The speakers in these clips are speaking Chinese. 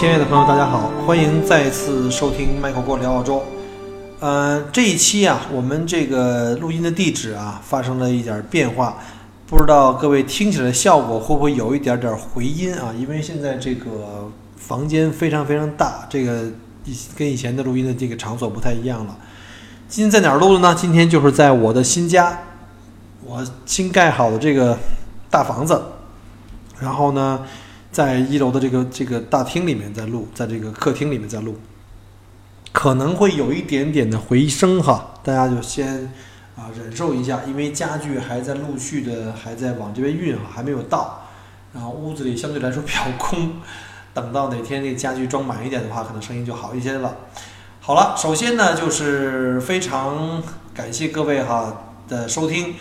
亲爱的朋友，大家好，欢迎再次收听麦克过聊澳洲。呃，这一期啊，我们这个录音的地址啊，发生了一点变化，不知道各位听起来效果会不会有一点点回音啊？因为现在这个房间非常非常大，这个跟以前的录音的这个场所不太一样了。今天在哪儿录的呢？今天就是在我的新家，我新盖好的这个大房子，然后呢。在一楼的这个这个大厅里面在录，在这个客厅里面在录，可能会有一点点的回声哈，大家就先啊忍受一下，因为家具还在陆续的还在往这边运哈，还没有到，然后屋子里相对来说比较空，等到哪天那家具装满一点的话，可能声音就好一些了。好了，首先呢就是非常感谢各位哈的收听，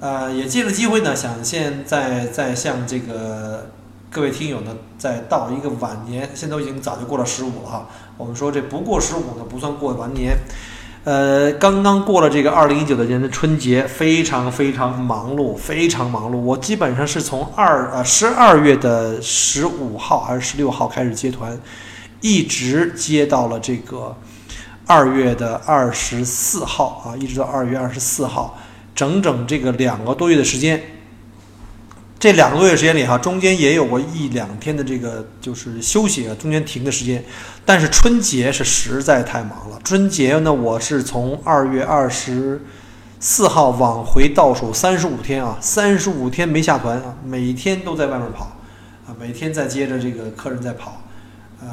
呃，也借着机会呢，想现在在向这个。各位听友呢，在到一个晚年，现在都已经早就过了十五了哈。我们说这不过十五呢，不算过完年。呃，刚刚过了这个二零一九年的春节，非常非常忙碌，非常忙碌。我基本上是从二呃十二月的十五号还是十六号开始接团，一直接到了这个二月的二十四号啊，一直到二月二十四号，整整这个两个多月的时间。这两个多月时间里，哈，中间也有过一两天的这个就是休息啊，中间停的时间。但是春节是实在太忙了。春节呢，我是从二月二十四号往回倒数三十五天啊，三十五天没下团啊，每天都在外面跑啊，每天在接着这个客人在跑，呃，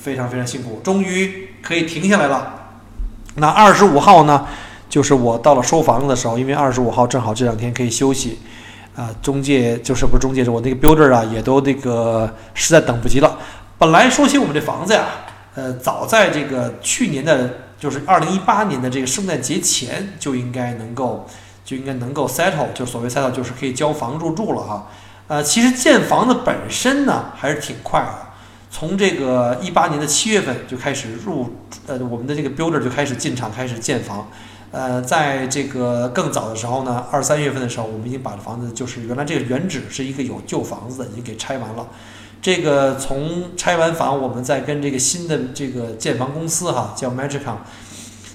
非常非常辛苦。终于可以停下来了。那二十五号呢，就是我到了收房子的时候，因为二十五号正好这两天可以休息。啊，中介就是不是中介，是我那个 builder 啊，也都那个实在等不及了。本来说起我们这房子呀，呃，早在这个去年的，就是二零一八年的这个圣诞节前就应该能够，就应该能够 settle，就所谓 settle 就是可以交房入住了哈。呃，其实建房子本身呢还是挺快的，从这个一八年的七月份就开始入，呃，我们的这个 builder 就开始进场开始建房。呃，在这个更早的时候呢，二三月份的时候，我们已经把这房子就是原来这个原址是一个有旧房子的，已经给拆完了。这个从拆完房，我们再跟这个新的这个建房公司哈，叫 Magicon，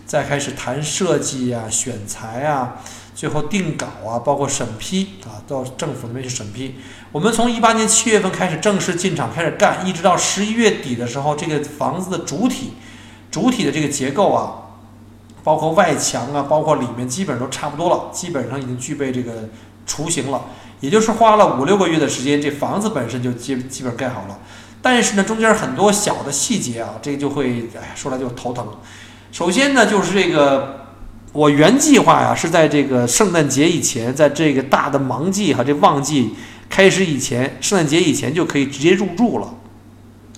再开始谈设计啊、选材啊，最后定稿啊，包括审批啊，到政府那边去审批。我们从一八年七月份开始正式进场开始干，一直到十一月底的时候，这个房子的主体、主体的这个结构啊。包括外墙啊，包括里面基本上都差不多了，基本上已经具备这个雏形了。也就是花了五六个月的时间，这房子本身就基基本盖好了。但是呢，中间很多小的细节啊，这个就会哎说来就头疼。首先呢，就是这个我原计划呀是在这个圣诞节以前，在这个大的忙季哈，这旺季开始以前，圣诞节以前就可以直接入住了。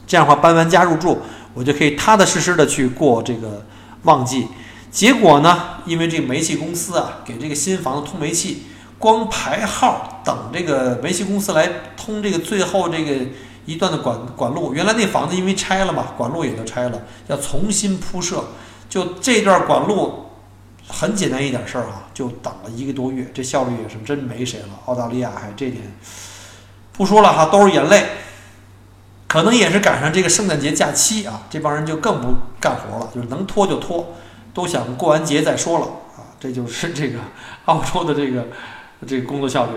这样的话，搬完家入住，我就可以踏踏实实的去过这个旺季。结果呢？因为这煤气公司啊，给这个新房子通煤气，光排号等这个煤气公司来通这个最后这个一段的管管路。原来那房子因为拆了嘛，管路也都拆了，要重新铺设。就这段管路很简单一点事儿啊，就等了一个多月，这效率也是真没谁了。澳大利亚还这点不说了哈，都是眼泪。可能也是赶上这个圣诞节假期啊，这帮人就更不干活了，就是能拖就拖。都想过完节再说了啊，这就是 这个澳洲的这个这个工作效率。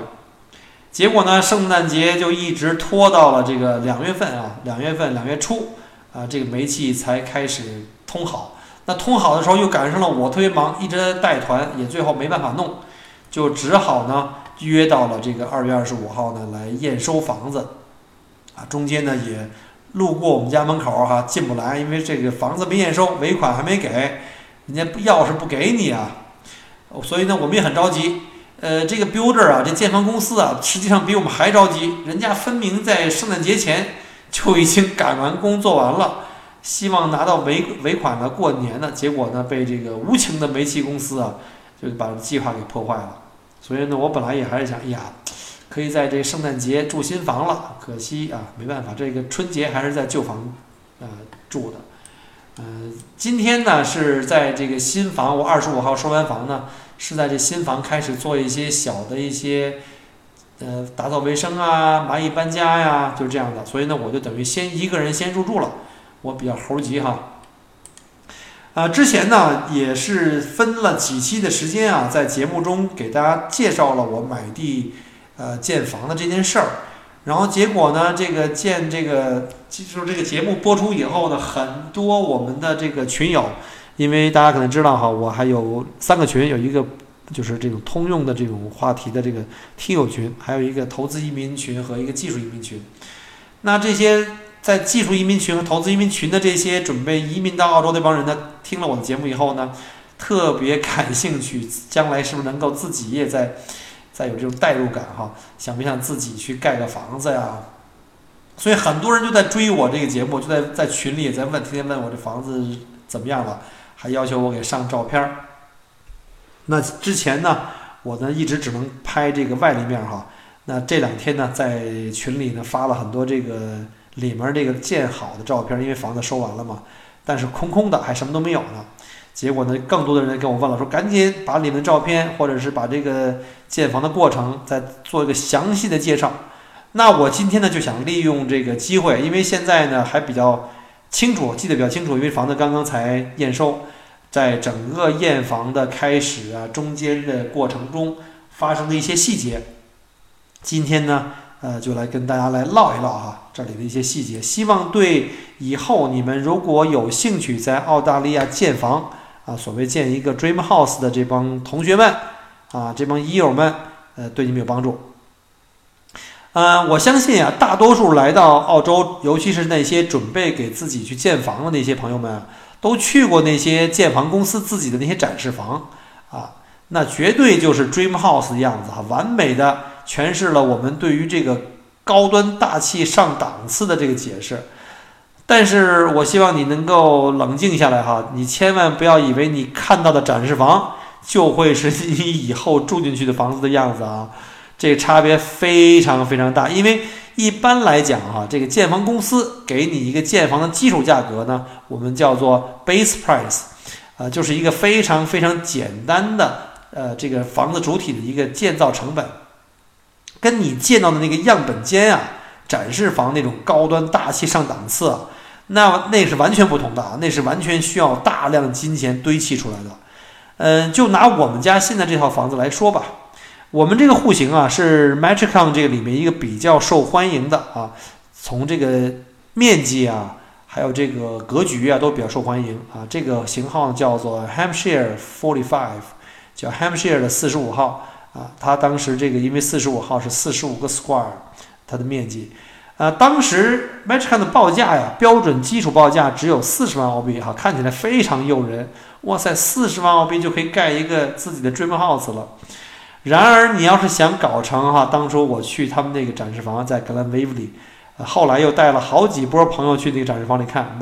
结果呢，圣诞节就一直拖到了这个两月份啊，两月份两月初啊，这个煤气才开始通好。那通好的时候又赶上了我特别忙，一直在带团，也最后没办法弄，就只好呢约到了这个二月二十五号呢来验收房子啊。中间呢也路过我们家门口哈，进不来，因为这个房子没验收，尾款还没给。人家钥匙不给你啊，所以呢，我们也很着急。呃，这个 builder 啊，这建房公司啊，实际上比我们还着急。人家分明在圣诞节前 就已经赶完工做完了，希望拿到尾尾款呢过年呢，结果呢被这个无情的煤气公司啊就把计划给破坏了。所以呢，我本来也还是想，哎呀，可以在这圣诞节住新房了，可惜啊，没办法，这个春节还是在旧房呃住的。嗯，今天呢是在这个新房，我二十五号收完房呢，是在这新房开始做一些小的一些，呃，打扫卫生啊，蚂蚁搬家呀，就是这样的。所以呢，我就等于先一个人先入住了，我比较猴急哈。啊，之前呢也是分了几期的时间啊，在节目中给大家介绍了我买地，呃，建房的这件事儿。然后结果呢？这个建这个，就是这个节目播出以后呢，很多我们的这个群友，因为大家可能知道哈，我还有三个群，有一个就是这种通用的这种话题的这个听友群，还有一个投资移民群和一个技术移民群。那这些在技术移民群和投资移民群的这些准备移民到澳洲那帮人呢，听了我的节目以后呢，特别感兴趣，将来是不是能够自己也在。再有这种代入感哈，想不想自己去盖个房子呀？所以很多人就在追我这个节目，就在在群里也在问，天天问我这房子怎么样了，还要求我给上照片儿。那之前呢，我呢一直只能拍这个外立面哈。那这两天呢，在群里呢发了很多这个里面这个建好的照片，因为房子收完了嘛，但是空空的，还什么都没有呢。结果呢，更多的人跟我问了，说赶紧把你们的照片，或者是把这个建房的过程再做一个详细的介绍。那我今天呢，就想利用这个机会，因为现在呢还比较清楚，记得比较清楚，因为房子刚刚才验收，在整个验房的开始啊，中间的过程中发生的一些细节，今天呢，呃，就来跟大家来唠一唠哈，这里的一些细节，希望对以后你们如果有兴趣在澳大利亚建房。啊，所谓建一个 dream house 的这帮同学们，啊，这帮医友们，呃，对你们有帮助。嗯，我相信啊，大多数来到澳洲，尤其是那些准备给自己去建房的那些朋友们，都去过那些建房公司自己的那些展示房，啊，那绝对就是 dream house 的样子哈，完美的诠释了我们对于这个高端大气上档次的这个解释。但是我希望你能够冷静下来哈，你千万不要以为你看到的展示房就会是你以后住进去的房子的样子啊，这个差别非常非常大。因为一般来讲哈，这个建房公司给你一个建房的基础价格呢，我们叫做 base price，啊，就是一个非常非常简单的呃这个房子主体的一个建造成本，跟你见到的那个样本间啊，展示房那种高端大气上档次。那那是完全不同的啊，那是完全需要大量金钱堆砌出来的。嗯，就拿我们家现在这套房子来说吧，我们这个户型啊是 Matricon 这个里面一个比较受欢迎的啊，从这个面积啊，还有这个格局啊都比较受欢迎啊。这个型号叫做 Hampshire Forty Five，叫 Hampshire 的四十五号啊。它当时这个因为四十五号是四十五个 square，它的面积。呃，当时 Matchcan 的报价呀，标准基础报价只有四十万澳币哈，看起来非常诱人。哇塞，四十万澳币就可以盖一个自己的 dream house 了。然而，你要是想搞成哈，当初我去他们那个展示房在 Glen Waverly，后来又带了好几波朋友去那个展示房里看，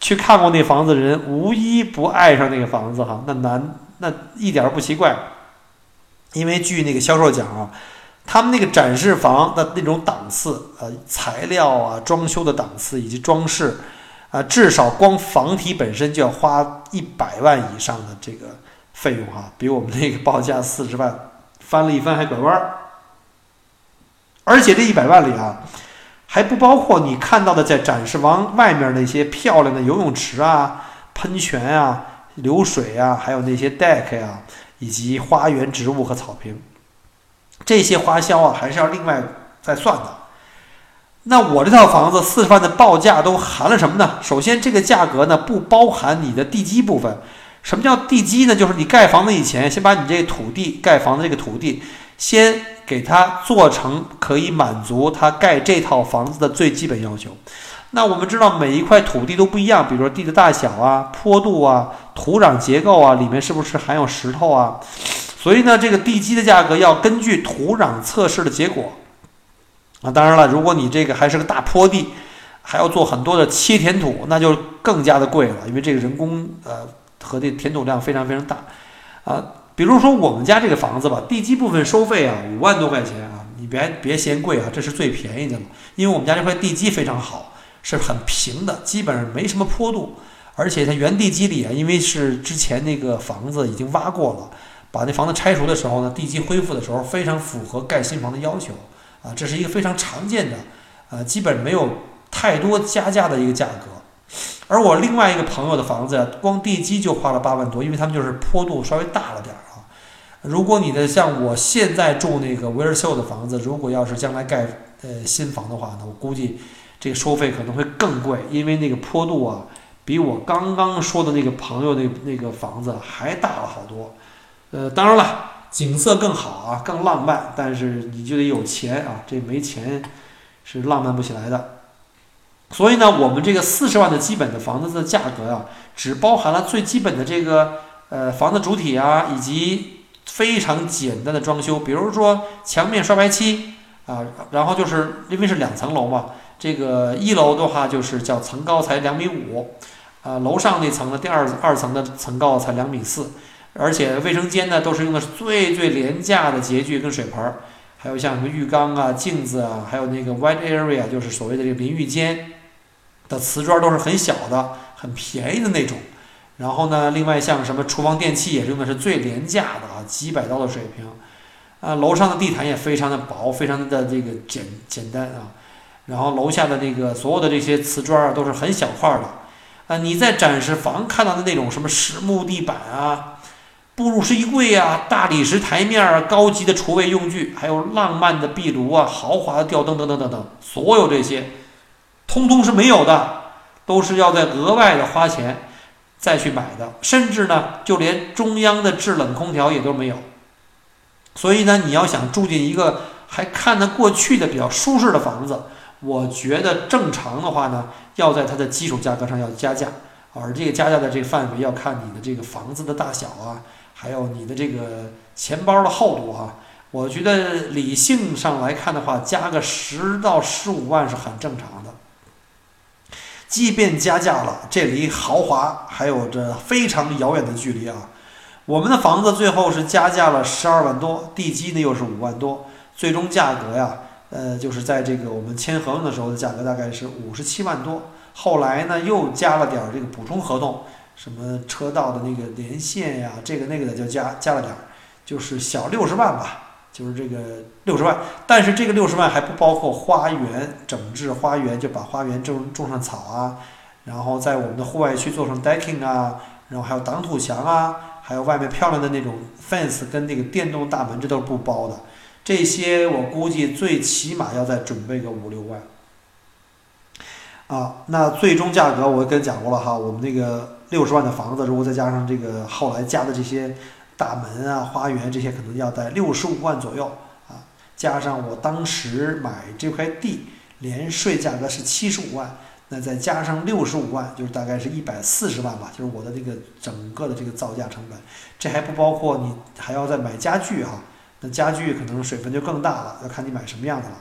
去看过那房子的人无一不爱上那个房子哈，那难那一点不奇怪，因为据那个销售讲啊。他们那个展示房的那种档次，呃，材料啊、装修的档次以及装饰，啊，至少光房体本身就要花一百万以上的这个费用哈，比我们那个报价四十万翻了一番还拐弯儿。而且这一百万里啊，还不包括你看到的在展示房外面那些漂亮的游泳池啊、喷泉啊、流水啊，还有那些 deck 呀，以及花园植物和草坪。这些花销啊，还是要另外再算的。那我这套房子四十万的报价都含了什么呢？首先，这个价格呢不包含你的地基部分。什么叫地基呢？就是你盖房子以前，先把你这土地盖房子这个土地，先给它做成可以满足它盖这套房子的最基本要求。那我们知道每一块土地都不一样，比如说地的大小啊、坡度啊、土壤结构啊，里面是不是含有石头啊？所以呢，这个地基的价格要根据土壤测试的结果啊。当然了，如果你这个还是个大坡地还要做很多的切填土，那就更加的贵了，因为这个人工呃和这填土量非常非常大啊。比如说我们家这个房子吧，地基部分收费啊五万多块钱啊，你别别嫌贵啊，这是最便宜的了，因为我们家这块地基非常好，是很平的，基本上没什么坡度，而且它原地基里啊，因为是之前那个房子已经挖过了，把那房子拆除的时候呢，地基恢复的时候非常符合盖新房的要求啊，这是一个非常常见的，呃，基本没有太多加价的一个价格。而我另外一个朋友的房子，光地基就花了八万多，因为他们就是坡度稍微大了点儿啊。如果你的像我现在住那个威尔秀的房子，如果要是将来盖呃新房的话呢，我估计这个收费可能会更贵，因为那个坡度啊，比我刚刚说的那个朋友那那个房子还大了好多。呃，当然了，景色更好啊，更浪漫，但是你就得有钱啊，这没钱是浪漫不起来的。所以呢，我们这个四十万的基本的房子的价格啊，只包含了最基本的这个呃房子主体啊，以及非常简单的装修，比如说墙面刷白漆啊，然后就是因为是两层楼嘛，这个一楼的话就是叫层高才两米五，啊，楼上那层的第二二层的层高才两米四，而且卫生间呢都是用的是最最廉价的洁具跟水盆儿，还有像什么浴缸啊、镜子啊，还有那个 white area 就是所谓的这个淋浴间。的瓷砖都是很小的、很便宜的那种，然后呢，另外像什么厨房电器也是用的是最廉价的啊，几百刀的水平，啊，楼上的地毯也非常的薄，非常的这个简简单啊，然后楼下的那个所有的这些瓷砖啊都是很小块的，啊，你在展示房看到的那种什么实木地板啊、步入式衣柜啊、大理石台面啊、高级的厨卫用具，还有浪漫的壁炉啊、豪华的吊灯等等等等，所有这些。通通是没有的，都是要在额外的花钱再去买的，甚至呢，就连中央的制冷空调也都没有。所以呢，你要想住进一个还看得过去的比较舒适的房子，我觉得正常的话呢，要在它的基础价格上要加价，而这个加价的这个范围要看你的这个房子的大小啊，还有你的这个钱包的厚度啊。我觉得理性上来看的话，加个十到十五万是很正常的。即便加价了，这离豪华还有着非常遥远的距离啊！我们的房子最后是加价了十二万多，地基呢又是五万多，最终价格呀，呃，就是在这个我们签合同的时候的价格大概是五十七万多。后来呢又加了点这个补充合同，什么车道的那个连线呀，这个那个的就加加了点儿，就是小六十万吧。就是这个六十万，但是这个六十万还不包括花园整治花园，就把花园种种上草啊，然后在我们的户外区做成 decking 啊，然后还有挡土墙啊，还有外面漂亮的那种 fence 跟那个电动大门，这都是不包的。这些我估计最起码要再准备个五六万。啊，那最终价格我跟讲过了哈，我们那个六十万的房子，如果再加上这个后来加的这些。大门啊，花园这些可能要在六十五万左右啊，加上我当时买这块地，连税价格是七十五万，那再加上六十五万，就是大概是一百四十万吧，就是我的这个整个的这个造价成本，这还不包括你还要再买家具哈，那家具可能水分就更大了，要看你买什么样的了。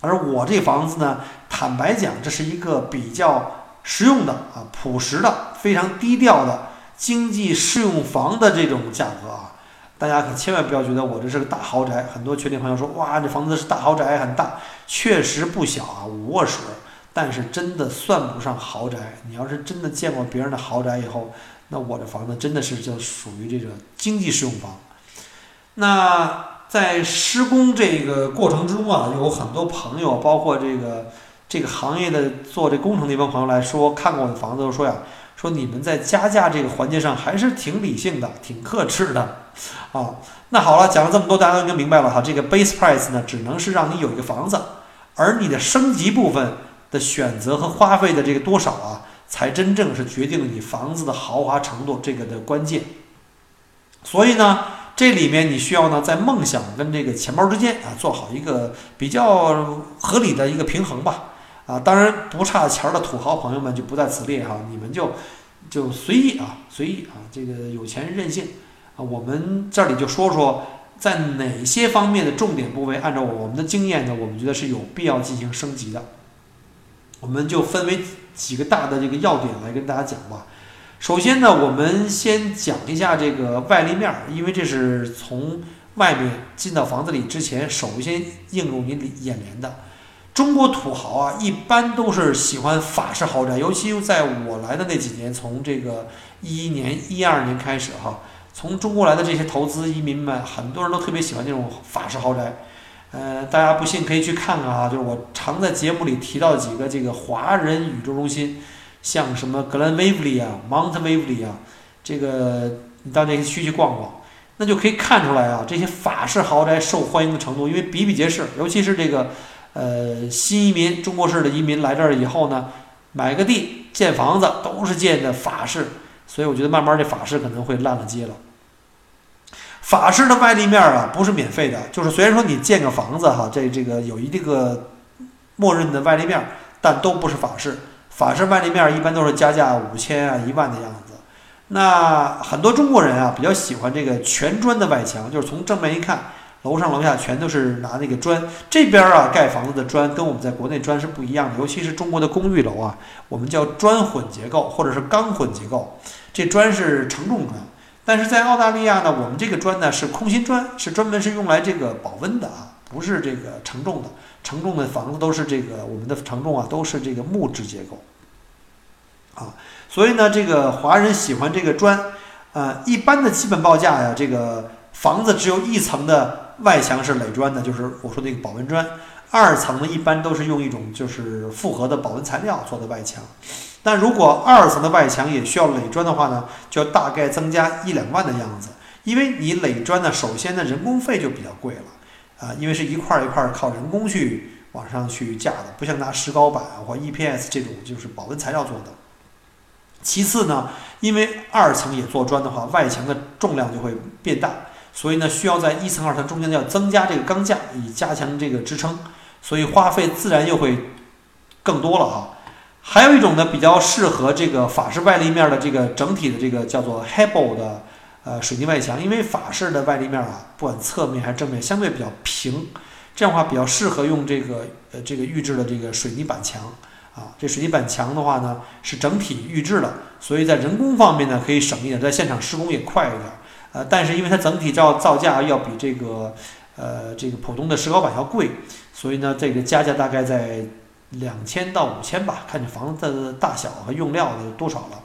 而我这房子呢，坦白讲，这是一个比较实用的啊，朴实的，非常低调的。经济适用房的这种价格啊，大家可千万不要觉得我这是个大豪宅。很多群里朋友说，哇，这房子是大豪宅，很大，确实不小啊，五卧室，但是真的算不上豪宅。你要是真的见过别人的豪宅以后，那我这房子真的是就属于这个经济适用房。那在施工这个过程之中啊，有很多朋友，包括这个这个行业的做这工程那帮朋友来说，看过我的房子都说呀。说你们在加价这个环节上还是挺理性的，挺克制的，啊，那好了，讲了这么多，大家都应该明白了哈。这个 base price 呢，只能是让你有一个房子，而你的升级部分的选择和花费的这个多少啊，才真正是决定了你房子的豪华程度这个的关键。所以呢，这里面你需要呢，在梦想跟这个钱包之间啊，做好一个比较合理的一个平衡吧。啊，当然不差钱的土豪朋友们就不在此列哈，你们就就随意啊，随意啊，这个有钱任性啊。我们这里就说说在哪些方面的重点部位，按照我们的经验呢，我们觉得是有必要进行升级的。我们就分为几个大的这个要点来跟大家讲吧。首先呢，我们先讲一下这个外立面，因为这是从外面进到房子里之前首先映入你眼帘的。中国土豪啊，一般都是喜欢法式豪宅，尤其在我来的那几年，从这个一一年、一二年开始哈，从中国来的这些投资移民们，很多人都特别喜欢这种法式豪宅。呃，大家不信可以去看看啊，就是我常在节目里提到几个这个华人宇宙中心，像什么格兰威弗利啊、Mount Waverly 啊，这个你到那些区去逛逛，那就可以看出来啊，这些法式豪宅受欢迎的程度，因为比比皆是，尤其是这个。呃，新移民，中国式的移民来这儿以后呢，买个地建房子都是建的法式，所以我觉得慢慢这法式可能会烂了街了。法式的外立面啊，不是免费的，就是虽然说你建个房子哈，这这个有一定个默认的外立面，但都不是法式。法式外立面一般都是加价五千啊、一万的样子。那很多中国人啊，比较喜欢这个全砖的外墙，就是从正面一看。楼上楼下全都是拿那个砖，这边啊盖房子的砖跟我们在国内砖是不一样的，尤其是中国的公寓楼啊，我们叫砖混结构或者是钢混结构，这砖是承重砖。但是在澳大利亚呢，我们这个砖呢是空心砖，是专门是用来这个保温的啊，不是这个承重的。承重的房子都是这个我们的承重啊都是这个木质结构啊，所以呢这个华人喜欢这个砖，呃，一般的基本报价呀，这个房子只有一层的。外墙是垒砖的，就是我说那个保温砖。二层呢，一般都是用一种就是复合的保温材料做的外墙。但如果二层的外墙也需要垒砖的话呢，就要大概增加一两万的样子。因为你垒砖呢，首先呢人工费就比较贵了啊，因为是一块一块靠人工去往上去架的，不像拿石膏板或 EPS 这种就是保温材料做的。其次呢，因为二层也做砖的话，外墙的重量就会变大。所以呢，需要在一层、二层中间要增加这个钢架，以加强这个支撑，所以花费自然又会更多了哈。还有一种呢，比较适合这个法式外立面的这个整体的这个叫做 Hebel 的呃水泥外墙，因为法式的外立面啊，不管侧面还是正面，相对比较平，这样的话比较适合用这个呃这个预制的这个水泥板墙啊。这水泥板墙的话呢，是整体预制的，所以在人工方面呢可以省一点，在现场施工也快一点。呃，但是因为它整体造造价要比这个，呃，这个普通的石膏板要贵，所以呢，这个加价大概在两千到五千吧，看你房子的大小和用料的多少了。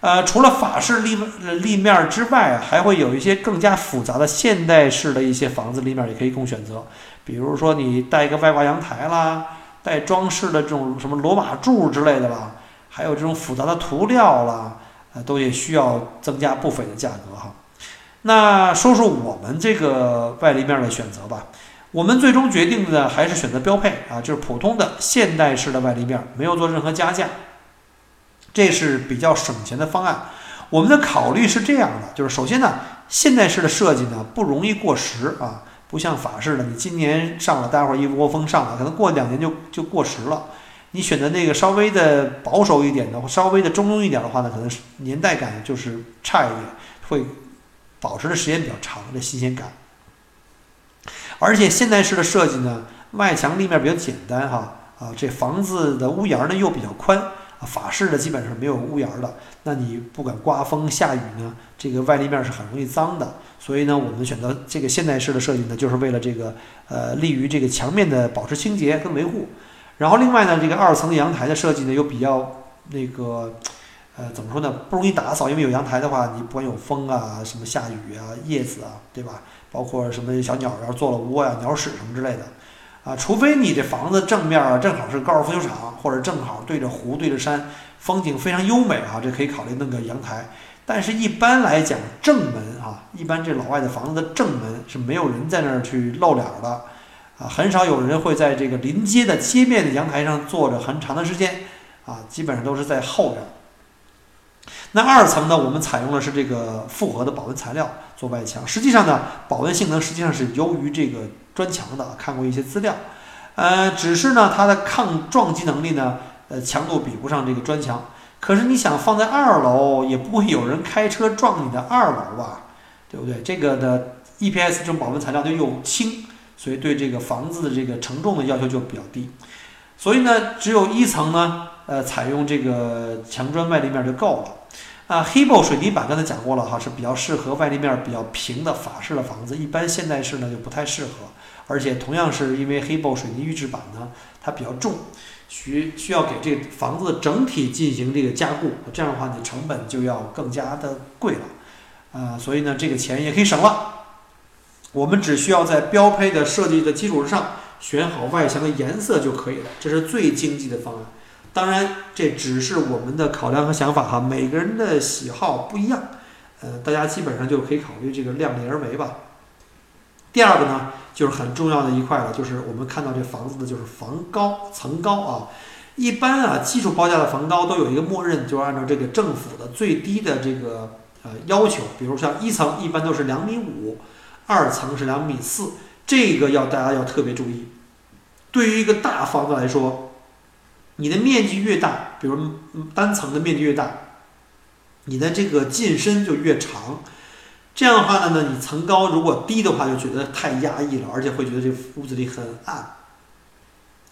呃，除了法式立立面之外，还会有一些更加复杂的现代式的一些房子立面也可以供选择，比如说你带一个外挂阳台啦，带装饰的这种什么罗马柱之类的啦，还有这种复杂的涂料啦，呃，都也需要增加不菲的价格哈。那说说我们这个外立面的选择吧。我们最终决定的还是选择标配啊，就是普通的现代式的外立面，没有做任何加价，这是比较省钱的方案。我们的考虑是这样的，就是首先呢，现代式的设计呢不容易过时啊，不像法式的，你今年上了，待会儿一窝蜂上了，可能过两年就就过时了。你选择那个稍微的保守一点的，稍微的中庸一点的话呢，可能年代感就是差一点，会。保持的时间比较长，这新鲜感。而且现代式的设计呢，外墙立面比较简单哈啊，这房子的屋檐呢又比较宽啊，法式的基本上没有屋檐的。那你不管刮风下雨呢，这个外立面是很容易脏的。所以呢，我们选择这个现代式的设计呢，就是为了这个呃，利于这个墙面的保持清洁跟维护。然后另外呢，这个二层阳台的设计呢，又比较那个。呃，怎么说呢？不容易打扫，因为有阳台的话，你不管有风啊、什么下雨啊、叶子啊，对吧？包括什么小鸟要做了窝呀、鸟屎什么之类的，啊，除非你这房子正面啊正好是高尔夫球场，或者正好对着湖、对着山，风景非常优美啊，这可以考虑弄个阳台。但是一般来讲，正门啊，一般这老外的房子的正门是没有人在那儿去露脸的，啊，很少有人会在这个临街的街面的阳台上坐着很长的时间，啊，基本上都是在后边。那二层呢？我们采用的是这个复合的保温材料做外墙。实际上呢，保温性能实际上是优于这个砖墙的。看过一些资料，呃，只是呢，它的抗撞击能力呢，呃，强度比不上这个砖墙。可是你想放在二楼，也不会有人开车撞你的二楼吧？对不对？这个的 EPS 这种保温材料就又轻，所以对这个房子的这个承重的要求就比较低。所以呢，只有一层呢，呃，采用这个墙砖外立面就够了。啊，黑豹水泥板刚才讲过了哈，是比较适合外立面比较平的法式的房子，一般现代式呢就不太适合。而且同样是因为黑豹水泥预制板呢，它比较重，需需要给这房子整体进行这个加固，这样的话你成本就要更加的贵了。啊，所以呢，这个钱也可以省了。我们只需要在标配的设计的基础之上，选好外墙的颜色就可以了，这是最经济的方案。当然，这只是我们的考量和想法哈，每个人的喜好不一样，呃，大家基本上就可以考虑这个量力而为吧。第二个呢，就是很重要的一块了，就是我们看到这房子的就是房高层高啊。一般啊，基础报价的房高都有一个默认，就是按照这个政府的最低的这个呃要求，比如像一层一般都是两米五，二层是两米四，这个要大家要特别注意。对于一个大房子来说。你的面积越大，比如单层的面积越大，你的这个进深就越长。这样的话呢，呢你层高如果低的话，就觉得太压抑了，而且会觉得这屋子里很暗。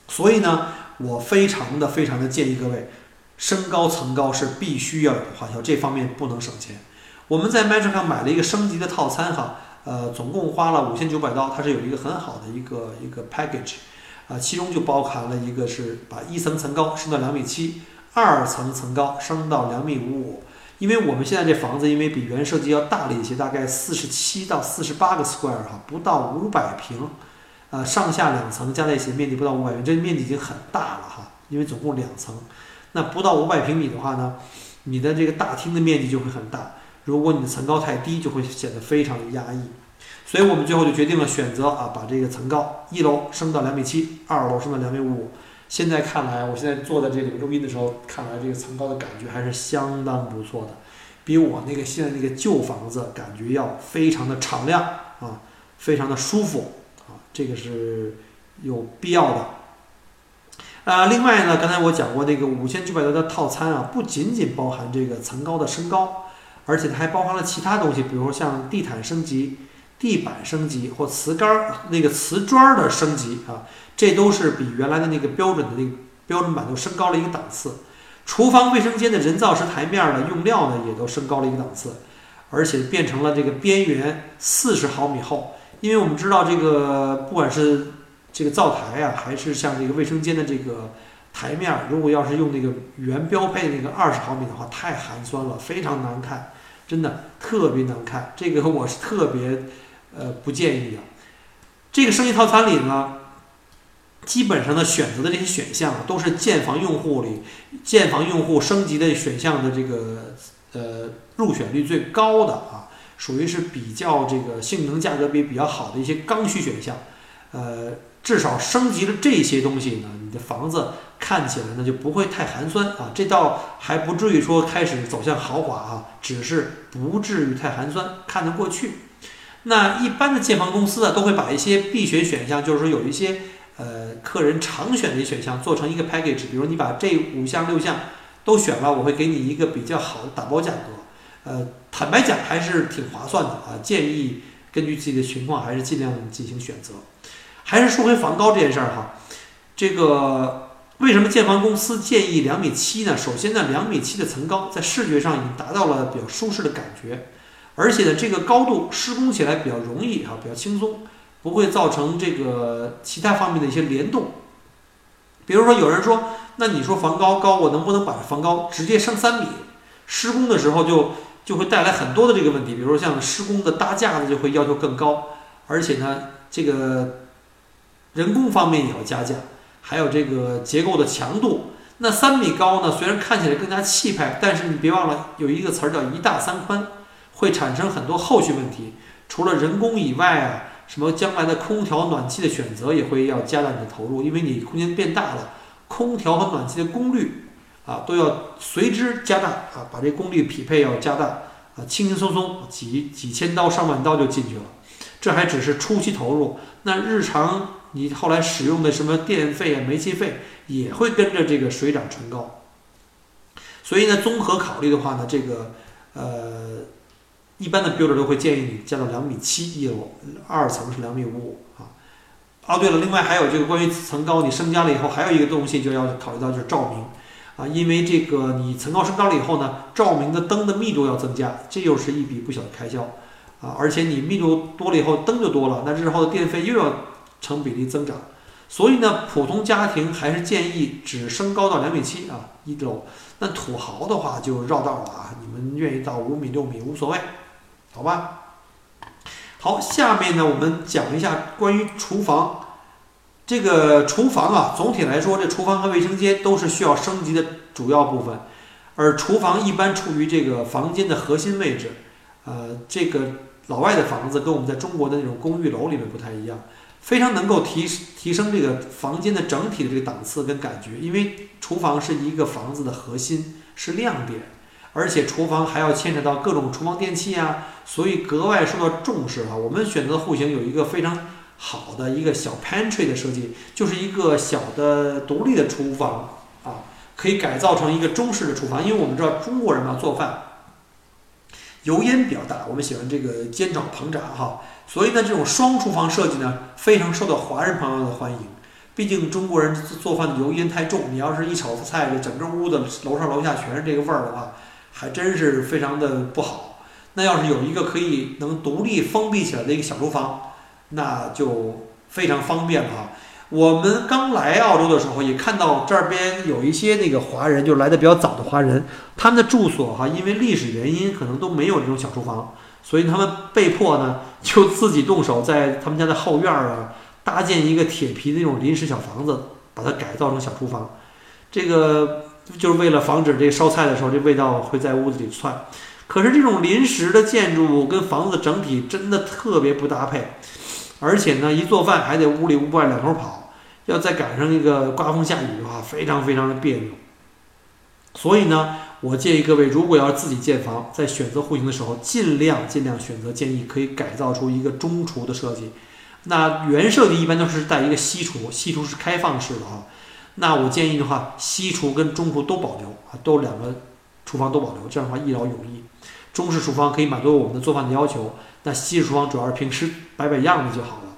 所以呢，我非常的非常的建议各位，升高层高是必须要有的花销，这方面不能省钱。我们在 m a t r 上买了一个升级的套餐哈，呃，总共花了五千九百刀，它是有一个很好的一个一个 package。啊，其中就包含了一个是把一层层高升到两米七，二层层高升到两米五五。因为我们现在这房子因为比原设计要大了一些，大概四十七到四十八个 square 哈，不到五百平，呃，上下两层加在一起面积不到五百平，这面积已经很大了哈。因为总共两层，那不到五百平米的话呢，你的这个大厅的面积就会很大。如果你的层高太低，就会显得非常的压抑。所以我们最后就决定了选择啊，把这个层高一楼升到两米七，二楼升到两米五五。现在看来，我现在坐在这里录音的时候，看来这个层高的感觉还是相当不错的，比我那个现在那个旧房子感觉要非常的敞亮啊，非常的舒服啊，这个是有必要的。啊，另外呢，刚才我讲过那个五千九百多的套餐啊，不仅仅包含这个层高的升高，而且它还包含了其他东西，比如像地毯升级。地板升级或瓷杆儿那个瓷砖儿的升级啊，这都是比原来的那个标准的那个标准版都升高了一个档次。厨房卫生间的人造石台面的用料呢，也都升高了一个档次，而且变成了这个边缘四十毫米厚。因为我们知道这个不管是这个灶台啊，还是像这个卫生间的这个台面，如果要是用那个原标配的那个二十毫米的话，太寒酸了，非常难看，真的特别难看。这个我是特别。呃，不建议的。这个升级套餐里呢，基本上的选择的这些选项都是建房用户里建房用户升级的选项的这个呃入选率最高的啊，属于是比较这个性能价格比比较好的一些刚需选项。呃，至少升级了这些东西呢，你的房子看起来呢就不会太寒酸啊。这倒还不至于说开始走向豪华啊，只是不至于太寒酸，看得过去。那一般的建房公司呢，都会把一些必选选项，就是说有一些呃客人常选的一些选项做成一个 package。比如你把这五项六项都选了，我会给你一个比较好的打包价格。呃，坦白讲还是挺划算的啊。建议根据自己的情况，还是尽量进行选择。还是说回房高这件事儿哈，这个为什么建房公司建议两米七呢？首先呢，两米七的层高在视觉上已经达到了比较舒适的感觉。而且呢，这个高度施工起来比较容易哈，比较轻松，不会造成这个其他方面的一些联动。比如说，有人说，那你说房高高，我能不能把房高直接升三米？施工的时候就就会带来很多的这个问题，比如说像施工的搭架子就会要求更高，而且呢，这个人工方面也要加价，还有这个结构的强度。那三米高呢，虽然看起来更加气派，但是你别忘了有一个词儿叫一大三宽。会产生很多后续问题，除了人工以外啊，什么将来的空调暖气的选择也会要加大你的投入，因为你空间变大了，空调和暖气的功率啊都要随之加大啊，把这功率匹配要加大啊，轻轻松松几几千刀上万刀就进去了，这还只是初期投入，那日常你后来使用的什么电费啊、煤气费也会跟着这个水涨船高，所以呢，综合考虑的话呢，这个呃。一般的标准都会建议你加到两米七一楼，二层是两米五五啊，哦，对了，另外还有这个关于层高，你升加了以后，还有一个东西就要考虑到就是照明啊，因为这个你层高升高了以后呢，照明的灯的密度要增加，这又是一笔不小的开销啊，而且你密度多了以后，灯就多了，那日后的电费又要成比例增长，所以呢，普通家庭还是建议只升高到两米七啊一楼，那土豪的话就绕道了啊，你们愿意到五米六米无所谓，好吧？好，下面呢，我们讲一下关于厨房。这个厨房啊，总体来说，这厨房和卫生间都是需要升级的主要部分。而厨房一般处于这个房间的核心位置。呃，这个老外的房子跟我们在中国的那种公寓楼里面不太一样，非常能够提提升这个房间的整体的这个档次跟感觉。因为厨房是一个房子的核心，是亮点，而且厨房还要牵扯到各种厨房电器啊。所以格外受到重视哈。我们选择的户型有一个非常好的一个小 pantry 的设计，就是一个小的独立的厨房啊，可以改造成一个中式的厨房。因为我们知道中国人嘛，做饭油烟比较大，我们喜欢这个煎炒烹炸哈。所以呢，这种双厨房设计呢，非常受到华人朋友的欢迎。毕竟中国人做饭的油烟太重，你要是一炒菜，这整个屋子楼上楼下全是这个味儿的话，还真是非常的不好。那要是有一个可以能独立封闭起来的一个小厨房，那就非常方便了哈。我们刚来澳洲的时候，也看到这边有一些那个华人，就来的比较早的华人，他们的住所哈，因为历史原因，可能都没有这种小厨房，所以他们被迫呢，就自己动手在他们家的后院儿啊，搭建一个铁皮的那种临时小房子，把它改造成小厨房。这个就是为了防止这烧菜的时候，这味道会在屋子里窜。可是这种临时的建筑跟房子整体真的特别不搭配，而且呢，一做饭还得屋里屋外两头跑，要再赶上一个刮风下雨的话，非常非常的别扭。所以呢，我建议各位，如果要自己建房，在选择户型的时候，尽量尽量选择建议可以改造出一个中厨的设计。那原设计一般都是带一个西厨，西厨是开放式的啊。那我建议的话，西厨跟中厨都保留啊，都两个厨房都保留，这样的话一劳永逸。中式厨房可以满足我们的做饭的要求，那西式厨房主要是平时摆摆样子就好了。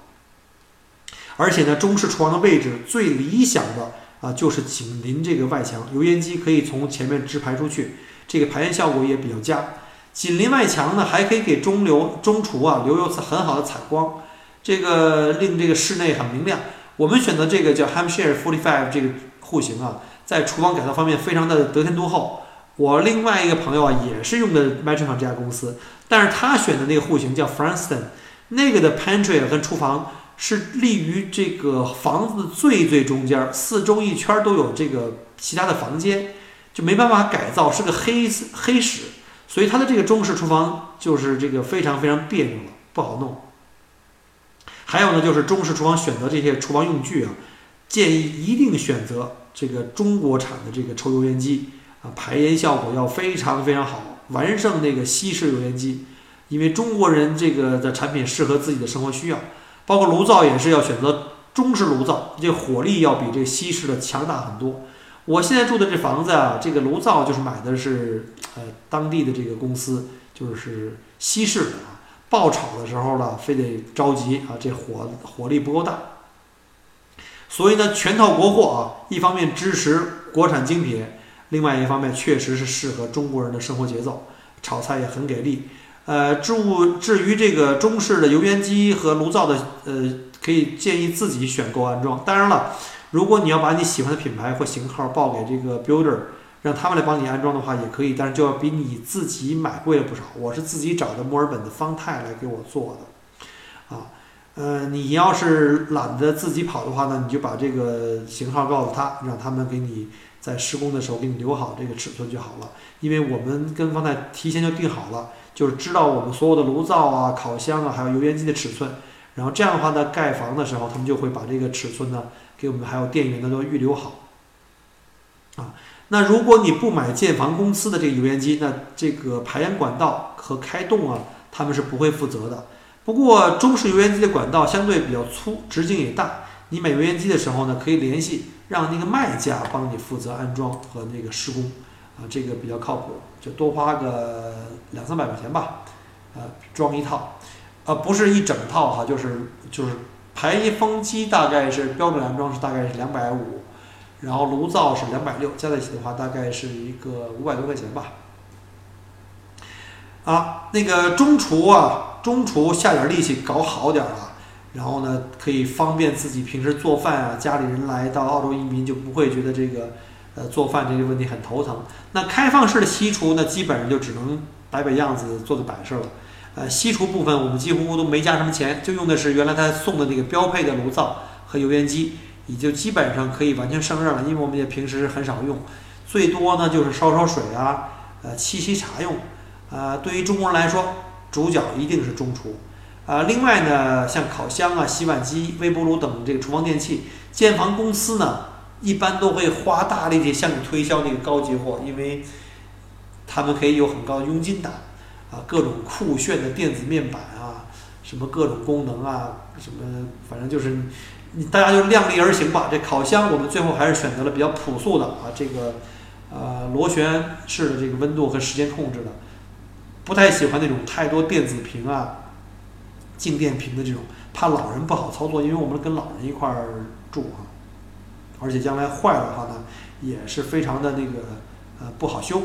而且呢，中式厨房的位置最理想的啊，就是紧邻这个外墙，油烟机可以从前面直排出去，这个排烟效果也比较佳。紧邻外墙呢，还可以给中流中厨啊留有很好的采光，这个令这个室内很明亮。我们选择这个叫 Hamshire Forty Five 这个户型啊，在厨房改造方面非常的得天独厚。我另外一个朋友啊，也是用的 m a t r o n 这家公司，但是他选的那个户型叫 Franston，那个的 pantry 跟厨房是立于这个房子最最中间，四周一圈都有这个其他的房间，就没办法改造，是个黑黑室，所以他的这个中式厨房就是这个非常非常别扭了，不好弄。还有呢，就是中式厨房选择这些厨房用具啊，建议一定选择这个中国产的这个抽油烟机。啊，排烟效果要非常非常好，完胜那个西式油烟机，因为中国人这个的产品适合自己的生活需要，包括炉灶也是要选择中式炉灶，这火力要比这西式的强大很多。我现在住的这房子啊，这个炉灶就是买的是呃当地的这个公司，就是西式的啊，爆炒的时候呢，非得着急啊，这火火力不够大，所以呢，全套国货啊，一方面支持国产精品。另外一方面，确实是适合中国人的生活节奏，炒菜也很给力。呃，至物至于这个中式的油烟机和炉灶的，呃，可以建议自己选购安装。当然了，如果你要把你喜欢的品牌或型号报给这个 builder，让他们来帮你安装的话，也可以，但是就要比你自己买贵了不少。我是自己找的墨尔本的方太来给我做的，啊，呃，你要是懒得自己跑的话呢，你就把这个型号告诉他，让他们给你。在施工的时候给你留好这个尺寸就好了，因为我们跟方太提前就定好了，就是知道我们所有的炉灶啊、烤箱啊，还有油烟机的尺寸，然后这样的话呢，盖房的时候他们就会把这个尺寸呢给我们，还有电源呢都预留好。啊，那如果你不买建房公司的这个油烟机，那这个排烟管道和开洞啊，他们是不会负责的。不过中式油烟机的管道相对比较粗，直径也大，你买油烟机的时候呢，可以联系。让那个卖家帮你负责安装和那个施工，啊，这个比较靠谱，就多花个两三百块钱吧，呃，装一套，呃，不是一整套哈，就是就是排风机大概是标准安装是大概是两百五，然后炉灶是两百六，加在一起的话大概是一个五百多块钱吧。啊，那个中厨啊，中厨下点力气搞好点啊，然后呢可以方便自己平时做饭啊，家里人来到澳洲移民就不会觉得这个呃做饭这些问题很头疼。那开放式的西厨呢，基本上就只能摆摆样子做做摆设了。呃，西厨部分我们几乎都没加什么钱，就用的是原来他送的那个标配的炉灶和油烟机，也就基本上可以完全胜任了。因为我们也平时很少用，最多呢就是烧烧水啊，呃沏沏茶用。呃，对于中国人来说，主角一定是中厨。呃，另外呢，像烤箱啊、洗碗机、微波炉等这个厨房电器，建房公司呢一般都会花大力气向你推销那个高级货，因为他们可以有很高的佣金打。啊，各种酷炫的电子面板啊，什么各种功能啊，什么反正就是你大家就量力而行吧。这烤箱我们最后还是选择了比较朴素的啊，这个呃螺旋式的这个温度和时间控制的。不太喜欢那种太多电子屏啊、静电屏的这种，怕老人不好操作，因为我们跟老人一块儿住啊，而且将来坏了的话呢，也是非常的那个呃不好修。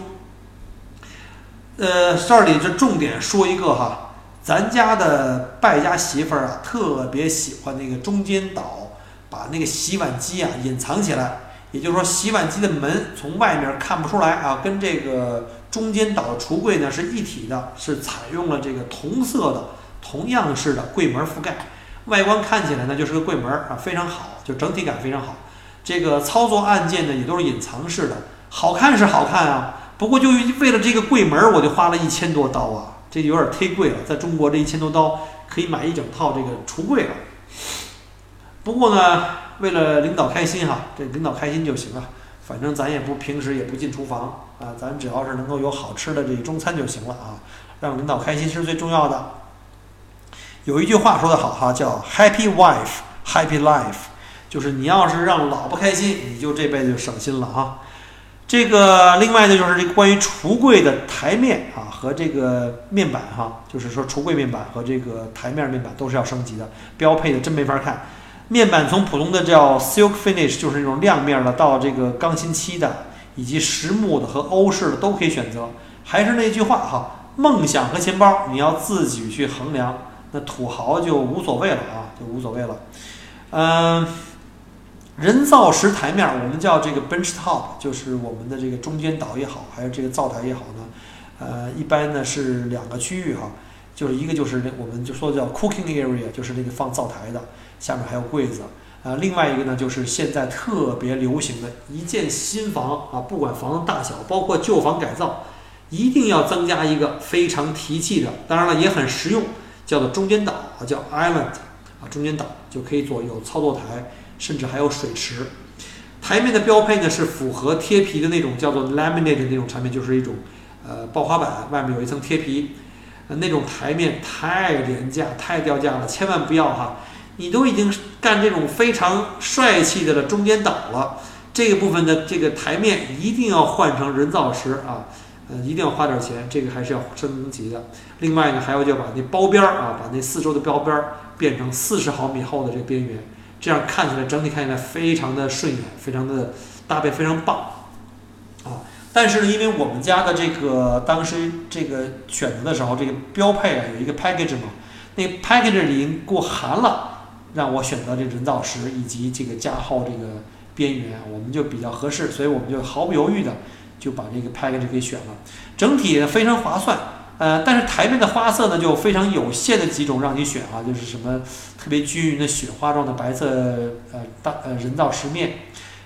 呃，这里这重点说一个哈，咱家的败家媳妇儿啊，特别喜欢那个中间岛，把那个洗碗机啊隐藏起来，也就是说洗碗机的门从外面看不出来啊，跟这个。中间岛橱柜呢是一体的，是采用了这个同色的、同样式的柜门覆盖，外观看起来呢就是个柜门啊，非常好，就整体感非常好。这个操作按键呢也都是隐藏式的，好看是好看啊，不过就为了这个柜门，我就花了一千多刀啊，这有点忒贵了。在中国这一千多刀可以买一整套这个橱柜了。不过呢，为了领导开心哈，这领导开心就行了。反正咱也不平时也不进厨房啊，咱只要是能够有好吃的这中餐就行了啊，让领导开心是最重要的。有一句话说得好哈，叫 “Happy wife, happy life”，就是你要是让老婆开心，你就这辈子就省心了哈。这个另外呢，就是这关于橱柜的台面啊和这个面板哈，就是说橱柜面板和这个台面面板都是要升级的，标配的真没法看。面板从普通的叫 silk finish，就是那种亮面的，到这个钢琴漆的，以及实木的和欧式的都可以选择。还是那句话哈，梦想和钱包你要自己去衡量。那土豪就无所谓了啊，就无所谓了。嗯，人造石台面，我们叫这个 bench top，就是我们的这个中间岛也好，还有这个灶台也好呢，呃，一般呢是两个区域哈，就是一个就是那我们就说叫 cooking area，就是那个放灶台的。下面还有柜子，呃，另外一个呢，就是现在特别流行的一建新房啊，不管房子大小，包括旧房改造，一定要增加一个非常提气的，当然了也很实用，叫做中间岛啊，叫 island 啊，中间岛就可以做有操作台，甚至还有水池。台面的标配呢是符合贴皮的那种叫做 laminate 那种产品，就是一种呃刨花板，外面有一层贴皮，那种台面太廉价、太掉价了，千万不要哈。你都已经干这种非常帅气的了，中间岛了，这个部分的这个台面一定要换成人造石啊，呃，一定要花点钱，这个还是要升级的。另外呢，还有就把那包边儿啊，把那四周的包边儿变成四十毫米厚的这个边缘，这样看起来整体看起来非常的顺眼，非常的搭配非常棒啊。但是呢，因为我们家的这个当时这个选择的时候，这个标配啊有一个 package 嘛，那 package 里已经过寒了。让我选择这人造石以及这个加厚这个边缘，我们就比较合适，所以我们就毫不犹豫的就把这个 package 给选了。整体非常划算，呃，但是台面的花色呢就非常有限的几种让你选啊，就是什么特别均匀的雪花状的白色呃大呃人造石面。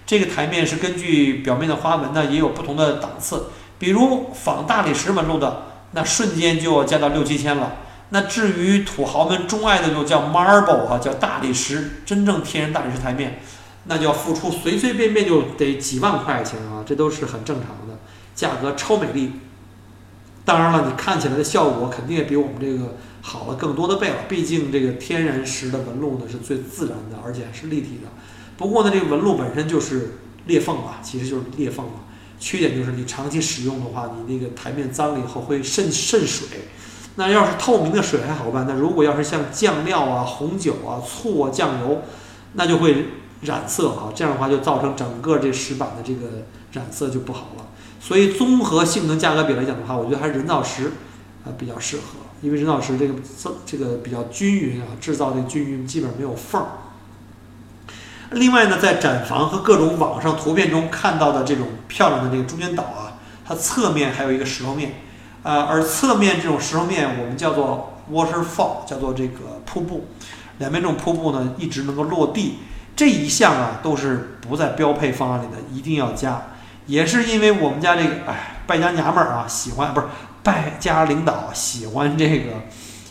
这个台面是根据表面的花纹呢也有不同的档次，比如仿大理石纹路的，那瞬间就要加到六七千了。那至于土豪们钟爱的就叫 marble 哈，叫大理石，真正天然大理石台面，那就要付出随随便便就得几万块钱啊，这都是很正常的，价格超美丽。当然了，你看起来的效果肯定也比我们这个好了更多的倍了，毕竟这个天然石的纹路呢是最自然的，而且是立体的。不过呢，这个纹路本身就是裂缝嘛，其实就是裂缝嘛，缺点就是你长期使用的话，你那个台面脏了以后会渗渗水。那要是透明的水还好办，那如果要是像酱料啊、红酒啊、醋啊、酱油，那就会染色啊，这样的话就造成整个这石板的这个染色就不好了。所以综合性能价格比来讲的话，我觉得还是人造石啊比较适合，因为人造石这个这个比较均匀啊，制造的均匀，基本没有缝儿。另外呢，在展房和各种网上图片中看到的这种漂亮的这个中间岛啊，它侧面还有一个石头面，啊，而侧面这种石头面我们叫做 waterfall，叫做这个瀑布，两边这种瀑布呢一直能够落地，这一项啊都是不在标配方案里的，一定要加，也是因为我们家这个哎败家娘们儿啊喜欢，不是败家领导喜欢这个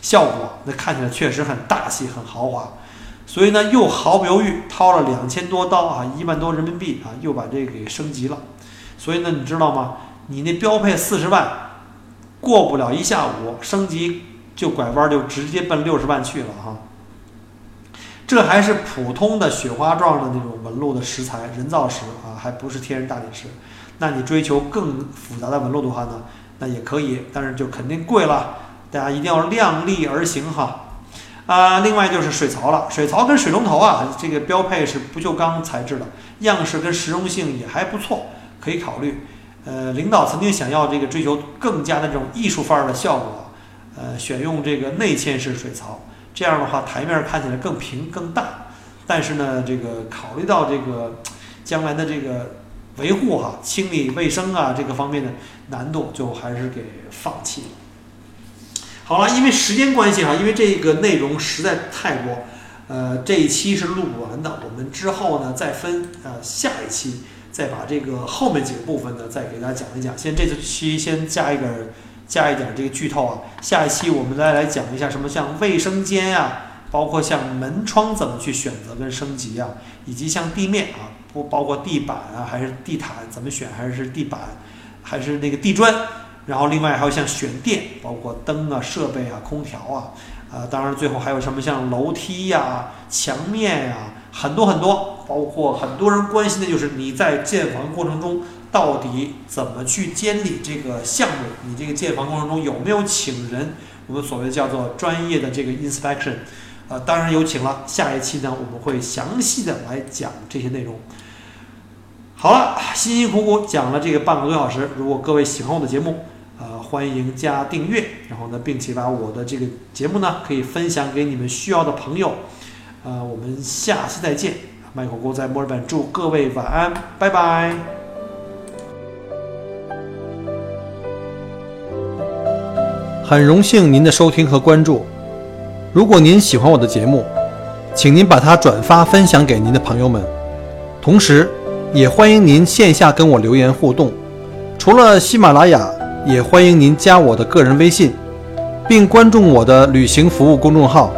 效果，那看起来确实很大气，很豪华。所以呢，又毫不犹豫掏了两千多刀啊，一万多人民币啊，又把这个给升级了。所以呢，你知道吗？你那标配四十万，过不了一下午，升级就拐弯就直接奔六十万去了哈。这还是普通的雪花状的那种纹路的石材，人造石啊，还不是天然大理石。那你追求更复杂的纹路的话呢，那也可以，但是就肯定贵了。大家一定要量力而行哈。啊，另外就是水槽了，水槽跟水龙头啊，这个标配是不锈钢材质的，样式跟实用性也还不错，可以考虑。呃，领导曾经想要这个追求更加的这种艺术范儿的效果，呃，选用这个内嵌式水槽，这样的话台面看起来更平更大。但是呢，这个考虑到这个将来的这个维护哈、清理卫生啊这个方面的难度，就还是给放弃了。好了，因为时间关系哈，因为这个内容实在太多，呃，这一期是录不完的。我们之后呢，再分呃下一期，再把这个后面几个部分呢，再给大家讲一讲。先这次期先加一点加一点这个剧透啊，下一期我们再来讲一下什么像卫生间呀，包括像门窗怎么去选择跟升级啊，以及像地面啊，不包括地板啊，还是地毯怎么选，还是地板，还是那个地砖。然后另外还有像选电，包括灯啊、设备啊、空调啊，啊，当然最后还有什么像楼梯呀、墙面呀，很多很多，包括很多人关心的就是你在建房过程中到底怎么去监理这个项目，你这个建房过程中有没有请人，我们所谓叫做专业的这个 inspection，啊，当然有请了。下一期呢，我们会详细的来讲这些内容。好了，辛辛苦苦讲了这个半个多小时，如果各位喜欢我的节目。呃，欢迎加订阅，然后呢，并且把我的这个节目呢，可以分享给你们需要的朋友。呃，我们下期再见。麦火锅在墨尔本，祝各位晚安，拜拜。很荣幸您的收听和关注。如果您喜欢我的节目，请您把它转发分享给您的朋友们，同时也欢迎您线下跟我留言互动。除了喜马拉雅。也欢迎您加我的个人微信，并关注我的旅行服务公众号“